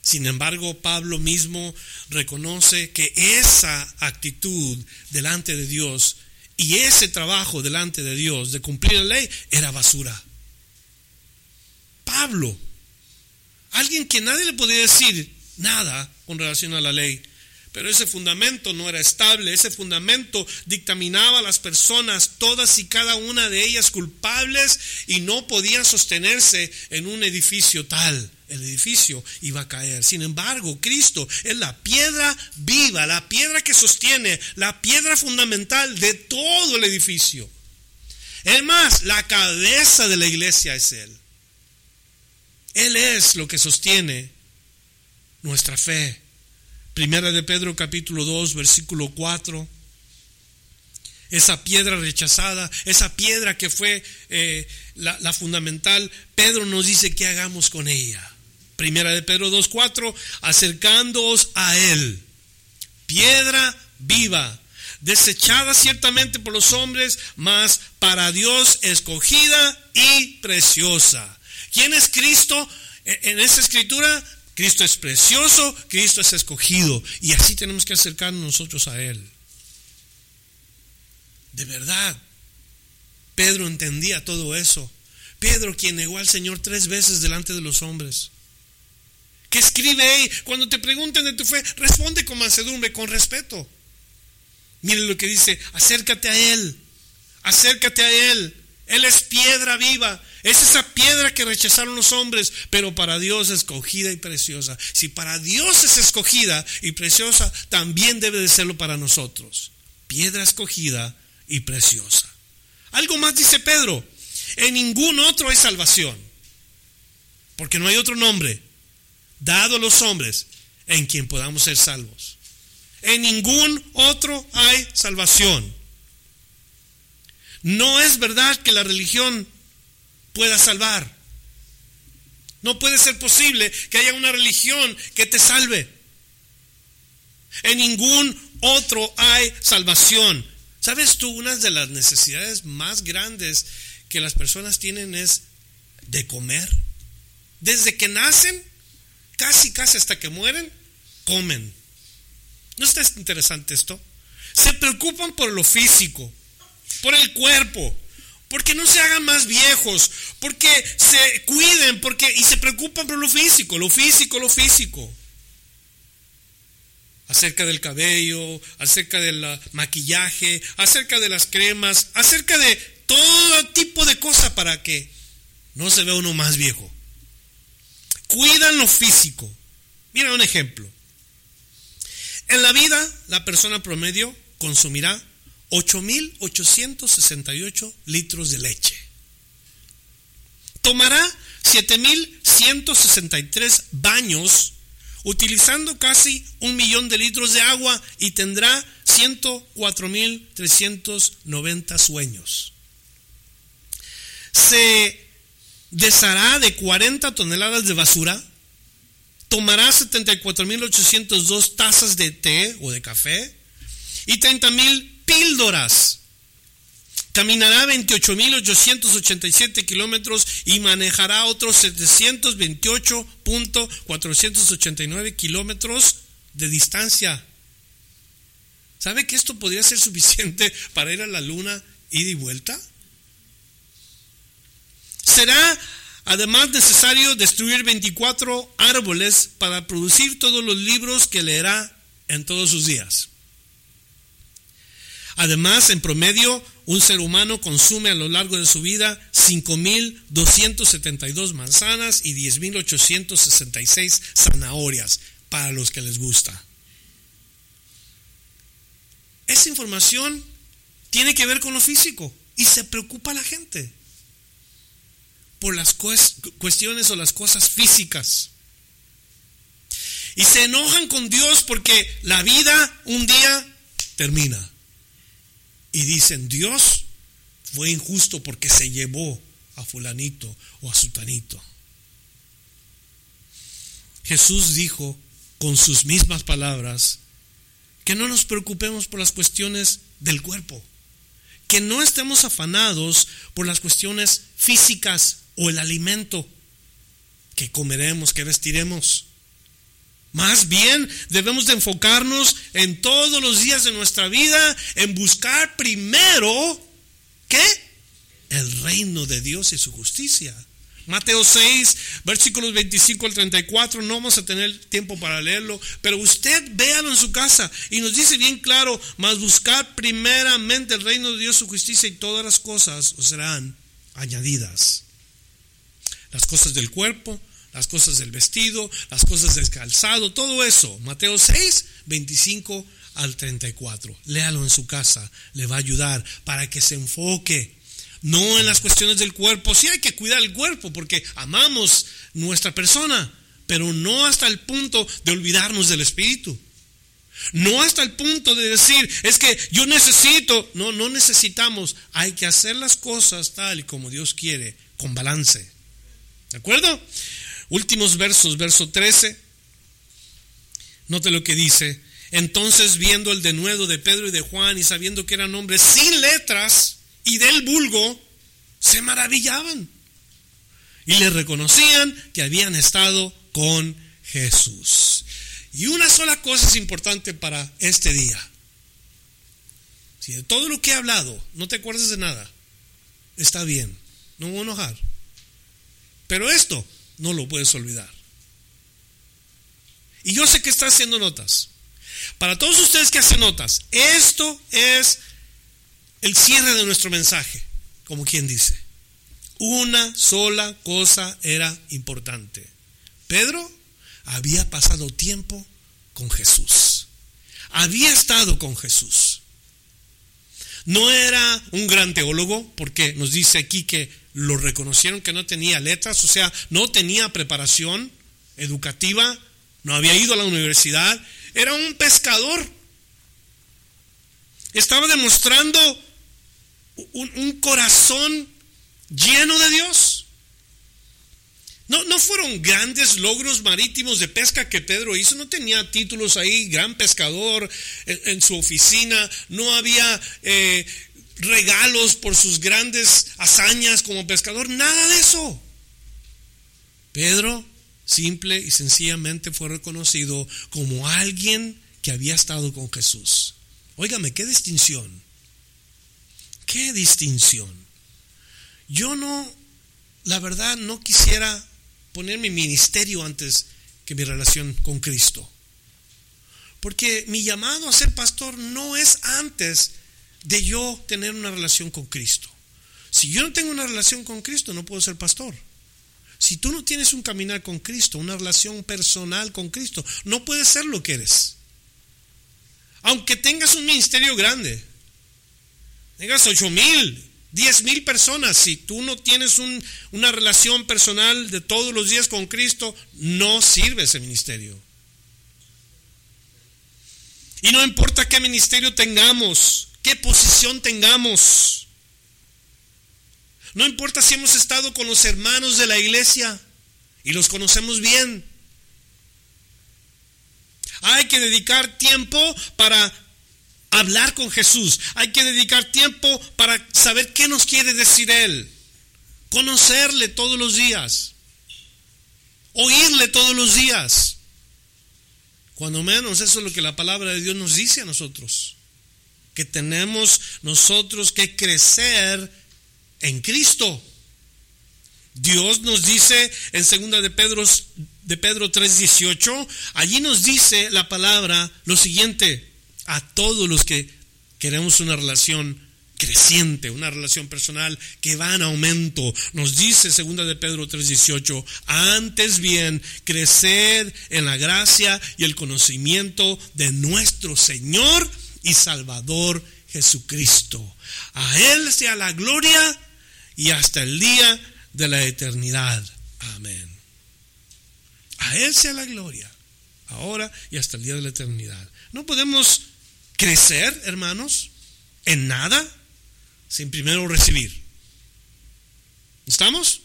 Sin embargo, Pablo mismo reconoce que esa actitud delante de Dios y ese trabajo delante de Dios de cumplir la ley era basura. Pablo, alguien que nadie le podía decir, nada con relación a la ley. Pero ese fundamento no era estable, ese fundamento dictaminaba a las personas, todas y cada una de ellas culpables, y no podían sostenerse en un edificio tal. El edificio iba a caer. Sin embargo, Cristo es la piedra viva, la piedra que sostiene, la piedra fundamental de todo el edificio. Es más, la cabeza de la iglesia es Él. Él es lo que sostiene nuestra fe. Primera de Pedro capítulo 2, versículo 4. Esa piedra rechazada, esa piedra que fue eh, la, la, fundamental, Pedro nos dice que hagamos con ella. Primera de Pedro 2, 4, acercándoos a Él. Piedra viva, desechada ciertamente por los hombres, mas para Dios escogida y preciosa. ¿Quién es Cristo? En esa escritura Cristo es precioso, Cristo es escogido y así tenemos que acercarnos nosotros a Él. De verdad, Pedro entendía todo eso. Pedro quien negó al Señor tres veces delante de los hombres. Que escribe cuando te pregunten de tu fe, responde con mansedumbre, con respeto. Mire lo que dice, acércate a Él, acércate a Él. Él es piedra viva. Es esa piedra que rechazaron los hombres, pero para Dios escogida y preciosa. Si para Dios es escogida y preciosa, también debe de serlo para nosotros. Piedra escogida y preciosa. Algo más dice Pedro. En ningún otro hay salvación. Porque no hay otro nombre dado a los hombres en quien podamos ser salvos. En ningún otro hay salvación. No es verdad que la religión pueda salvar. No puede ser posible que haya una religión que te salve. En ningún otro hay salvación. ¿Sabes tú? Una de las necesidades más grandes que las personas tienen es de comer. Desde que nacen, casi, casi hasta que mueren, comen. ¿No está interesante esto? Se preocupan por lo físico, por el cuerpo, porque no se hagan más viejos, porque se cuiden, porque y se preocupan por lo físico, lo físico, lo físico. Acerca del cabello, acerca del maquillaje, acerca de las cremas, acerca de todo tipo de cosas para que no se vea uno más viejo. Cuidan lo físico. Mira un ejemplo. En la vida, la persona promedio consumirá 8.868 litros de leche. Tomará 7.163 baños utilizando casi un millón de litros de agua y tendrá 104.390 sueños. Se deshará de 40 toneladas de basura, tomará 74.802 tazas de té o de café y 30.000 píldoras. Caminará 28.887 kilómetros y manejará otros 728.489 kilómetros de distancia. ¿Sabe que esto podría ser suficiente para ir a la luna, ida y vuelta? Será además necesario destruir 24 árboles para producir todos los libros que leerá en todos sus días. Además, en promedio, un ser humano consume a lo largo de su vida 5.272 manzanas y 10.866 zanahorias para los que les gusta. Esa información tiene que ver con lo físico y se preocupa la gente por las cuestiones o las cosas físicas. Y se enojan con Dios porque la vida un día termina y dicen, Dios fue injusto porque se llevó a fulanito o a sutanito. Jesús dijo con sus mismas palabras que no nos preocupemos por las cuestiones del cuerpo, que no estemos afanados por las cuestiones físicas o el alimento que comeremos, que vestiremos. Más bien debemos de enfocarnos en todos los días de nuestra vida en buscar primero, ¿qué? El reino de Dios y su justicia. Mateo 6, versículos 25 al 34, no vamos a tener tiempo para leerlo, pero usted véalo en su casa y nos dice bien claro, mas buscar primeramente el reino de Dios, su justicia y todas las cosas os serán añadidas. Las cosas del cuerpo, las cosas del vestido, las cosas del calzado, todo eso. Mateo 6, 25 al 34. Léalo en su casa, le va a ayudar para que se enfoque no en las cuestiones del cuerpo. Sí hay que cuidar el cuerpo porque amamos nuestra persona, pero no hasta el punto de olvidarnos del espíritu. No hasta el punto de decir, es que yo necesito. No, no necesitamos. Hay que hacer las cosas tal y como Dios quiere, con balance. ¿De acuerdo? Últimos versos, verso 13. Note lo que dice. Entonces, viendo el denuedo de Pedro y de Juan y sabiendo que eran hombres sin letras, y del vulgo se maravillaban y le reconocían que habían estado con Jesús. Y una sola cosa es importante para este día. Si de todo lo que he hablado no te acuerdas de nada, está bien, no me voy a enojar. Pero esto no lo puedes olvidar. Y yo sé que está haciendo notas. Para todos ustedes que hacen notas, esto es el cierre de nuestro mensaje, como quien dice. Una sola cosa era importante. Pedro había pasado tiempo con Jesús. Había estado con Jesús. No era un gran teólogo, porque nos dice aquí que lo reconocieron que no tenía letras, o sea, no tenía preparación educativa, no había ido a la universidad, era un pescador. Estaba demostrando un, corazón lleno de Dios. No, no, fueron grandes logros marítimos de pesca que Pedro hizo, no tenía títulos ahí, gran pescador en, su oficina, no había eh, regalos por sus grandes hazañas como pescador, nada de eso. Pedro simple y sencillamente fue reconocido como alguien que había estado con Jesús. Óigame, qué distinción. Qué distinción. Yo no, la verdad, no quisiera poner mi ministerio antes que mi relación con Cristo. Porque mi llamado a ser pastor no es antes de yo tener una relación con Cristo. Si yo no tengo una relación con Cristo, no puedo ser pastor. Si tú no tienes un caminar con Cristo, una relación personal con Cristo, no puedes ser lo que eres. Aunque tengas un ministerio grande, tengas ocho mil, diez mil personas, si tú no tienes una relación personal de todos los días con Cristo, no sirve ese ministerio. Y no importa qué ministerio tengamos, qué posición tengamos. No importa si hemos estado con los hermanos de la iglesia y los conocemos bien. Hay que dedicar tiempo para hablar con Jesús. Hay que dedicar tiempo para saber qué nos quiere decir Él. Conocerle todos los días. Oírle todos los días. Cuando menos eso es lo que la palabra de Dios nos dice a nosotros. Que tenemos nosotros que crecer en Cristo. Dios nos dice en segunda de Pedro de Pedro 3:18, allí nos dice la palabra lo siguiente: a todos los que queremos una relación creciente, una relación personal que va en aumento. Nos dice segunda de Pedro 3:18, antes bien crecer en la gracia y el conocimiento de nuestro Señor y Salvador Jesucristo. A él sea la gloria y hasta el día de la eternidad. Amén. A él sea la gloria, ahora y hasta el día de la eternidad. No podemos crecer, hermanos, en nada sin primero recibir. ¿Estamos?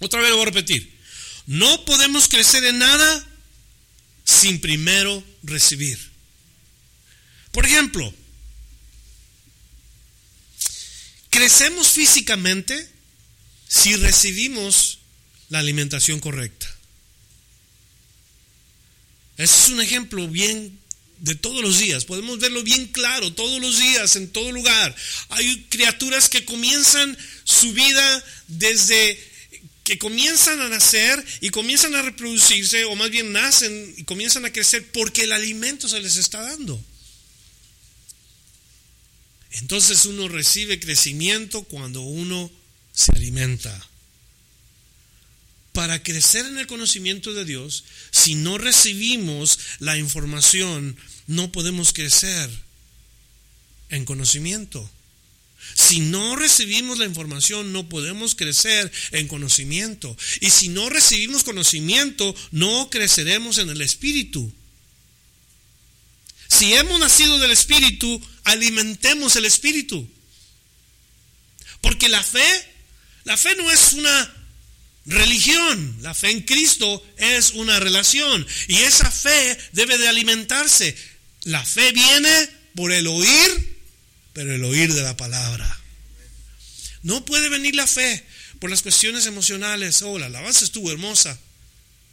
Otra vez lo voy a repetir. No podemos crecer en nada sin primero recibir. Por ejemplo, crecemos físicamente si recibimos la alimentación correcta. Ese es un ejemplo bien de todos los días. Podemos verlo bien claro todos los días, en todo lugar. Hay criaturas que comienzan su vida desde que comienzan a nacer y comienzan a reproducirse, o más bien nacen y comienzan a crecer porque el alimento se les está dando. Entonces uno recibe crecimiento cuando uno se alimenta. Para crecer en el conocimiento de Dios, si no recibimos la información, no podemos crecer en conocimiento. Si no recibimos la información, no podemos crecer en conocimiento. Y si no recibimos conocimiento, no creceremos en el Espíritu. Si hemos nacido del Espíritu, alimentemos el Espíritu. Porque la fe, la fe no es una religión, la fe en Cristo es una relación. Y esa fe debe de alimentarse. La fe viene por el oír, pero el oír de la palabra. No puede venir la fe por las cuestiones emocionales. Oh, la alabanza estuvo hermosa.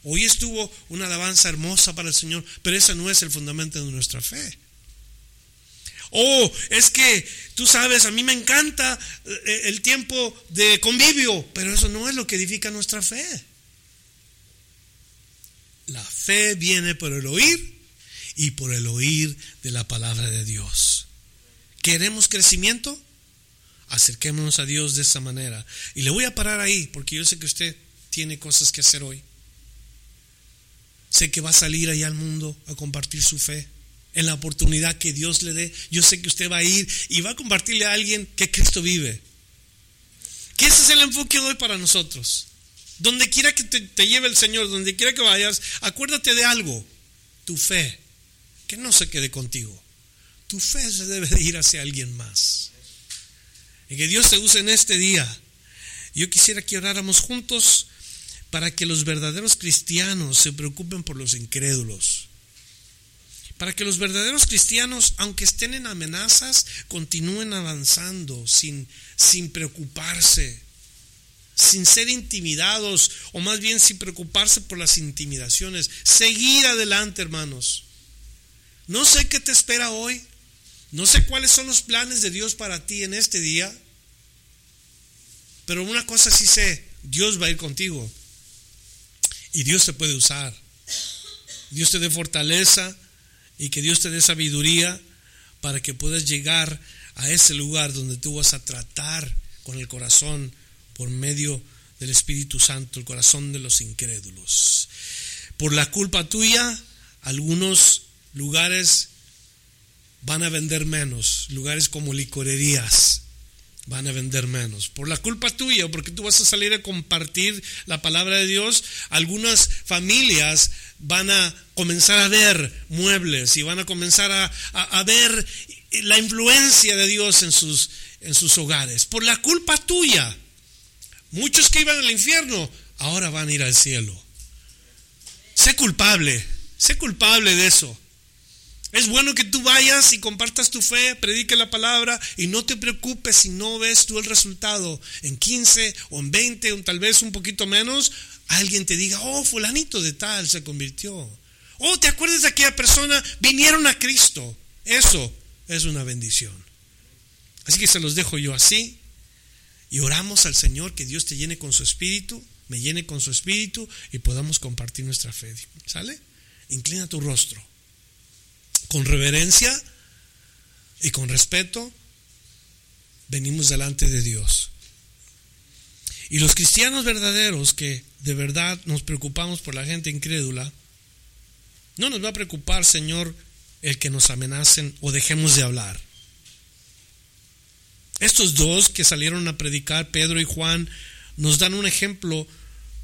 Hoy estuvo una alabanza hermosa para el Señor, pero esa no es el fundamento de nuestra fe. Oh, es que tú sabes, a mí me encanta eh, el tiempo de convivio, pero eso no es lo que edifica nuestra fe. La fe viene por el oír y por el oír de la palabra de Dios. ¿Queremos crecimiento? Acerquémonos a Dios de esa manera. Y le voy a parar ahí, porque yo sé que usted tiene cosas que hacer hoy. Que va a salir allá al mundo a compartir su fe en la oportunidad que Dios le dé. Yo sé que usted va a ir y va a compartirle a alguien que Cristo vive. Que ese es el enfoque de hoy para nosotros. Donde quiera que te, lleve el Señor, donde quiera que vayas, acuérdate de algo, tu fe, que no se quede contigo. Tu fe se debe de ir hacia alguien más. Y que Dios te use en este día. Yo quisiera que oráramos juntos para que los verdaderos cristianos se preocupen por los incrédulos. Para que los verdaderos cristianos, aunque estén en amenazas, continúen avanzando sin, sin preocuparse, sin ser intimidados, o más bien sin preocuparse por las intimidaciones. Seguir adelante, hermanos. No sé qué te espera hoy. No sé cuáles son los planes de Dios para ti en este día. Pero una cosa sí sé, Dios va a ir contigo. Y Dios te puede usar. Dios te dé fortaleza y que Dios te dé sabiduría para que puedas llegar a ese lugar donde tú vas a tratar con el corazón por medio del Espíritu Santo, el corazón de los incrédulos. Por la culpa tuya, algunos lugares van a vender menos, lugares como licorerías van a vender menos. Por la culpa tuya, porque tú vas a salir a compartir la palabra de Dios, algunas familias van a comenzar a ver muebles y van a comenzar a, ver la influencia de Dios en sus, en sus hogares. Por la culpa tuya, muchos que iban al infierno ahora van a ir al cielo. Sé culpable, sé culpable de eso. Es bueno que tú vayas y compartas tu fe, predique la palabra y no te preocupes si no ves tú el resultado. En 15 o en 20 o tal vez un poquito menos, alguien te diga, oh, fulanito de tal se convirtió. Oh, ¿te acuerdas de aquella persona? Vinieron a Cristo. Eso es una bendición. Así que se los dejo yo así y oramos al Señor que Dios te llene con su espíritu, me llene con su espíritu y podamos compartir nuestra fe. ¿Sale? Inclina tu rostro con reverencia y con respeto, venimos delante de Dios. Y los cristianos verdaderos que de verdad nos preocupamos por la gente incrédula, no nos va a preocupar, Señor, el que nos amenacen o dejemos de hablar. Estos dos que salieron a predicar, Pedro y Juan, nos dan un ejemplo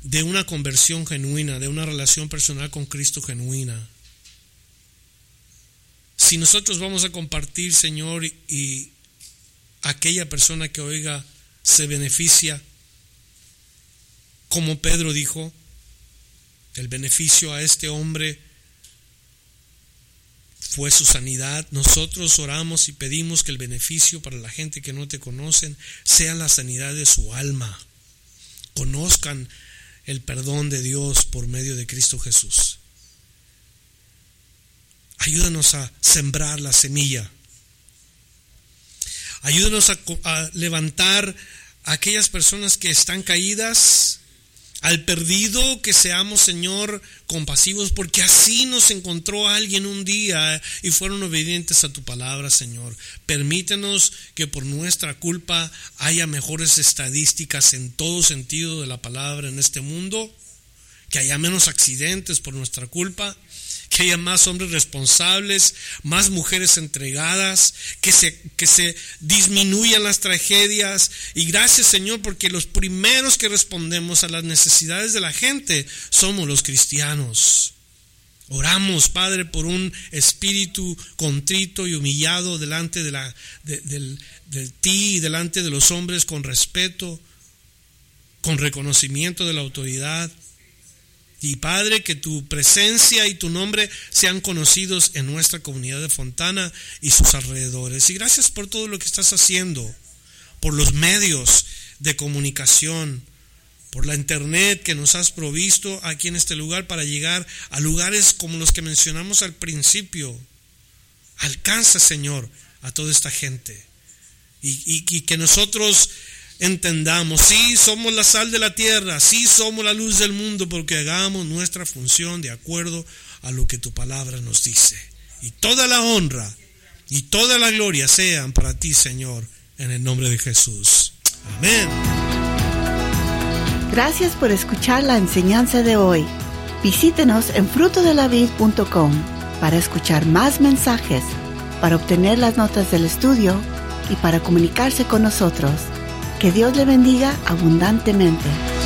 de una conversión genuina, de una relación personal con Cristo genuina. Si nosotros vamos a compartir, Señor, y aquella persona que oiga se beneficia, como Pedro dijo, el beneficio a este hombre fue su sanidad. Nosotros oramos y pedimos que el beneficio para la gente que no te conocen sea la sanidad de su alma. Conozcan el perdón de Dios por medio de Cristo Jesús. Ayúdanos a sembrar la semilla. Ayúdanos a, levantar a aquellas personas que están caídas al perdido que seamos, Señor, compasivos, porque así nos encontró alguien un día y fueron obedientes a tu palabra, Señor. Permítenos que por nuestra culpa haya mejores estadísticas en todo sentido de la palabra en este mundo, que haya menos accidentes por nuestra culpa que haya más hombres responsables, más mujeres entregadas, que se, que se disminuyan las tragedias. Y gracias Señor, porque los primeros que respondemos a las necesidades de la gente somos los cristianos. Oramos, Padre, por un espíritu contrito y humillado delante de, la, de ti y delante de los hombres con respeto, con reconocimiento de la autoridad. Y Padre, que tu presencia y tu nombre sean conocidos en nuestra comunidad de Fontana y sus alrededores. Y gracias por todo lo que estás haciendo, por los medios de comunicación, por la internet que nos has provisto aquí en este lugar para llegar a lugares como los que mencionamos al principio. Alcanza, Señor, a toda esta gente. Y, y que nosotros entendamos, sí somos la sal de la tierra, sí somos la luz del mundo, porque hagamos nuestra función de acuerdo a lo que tu palabra nos dice. Y toda la honra y toda la gloria sean para ti, Señor, en el nombre de Jesús. Amén. Gracias por escuchar la enseñanza de hoy. Visítenos en frutodelavid.com para escuchar más mensajes, para obtener las notas del estudio y para comunicarse con nosotros. Que Dios le bendiga abundantemente.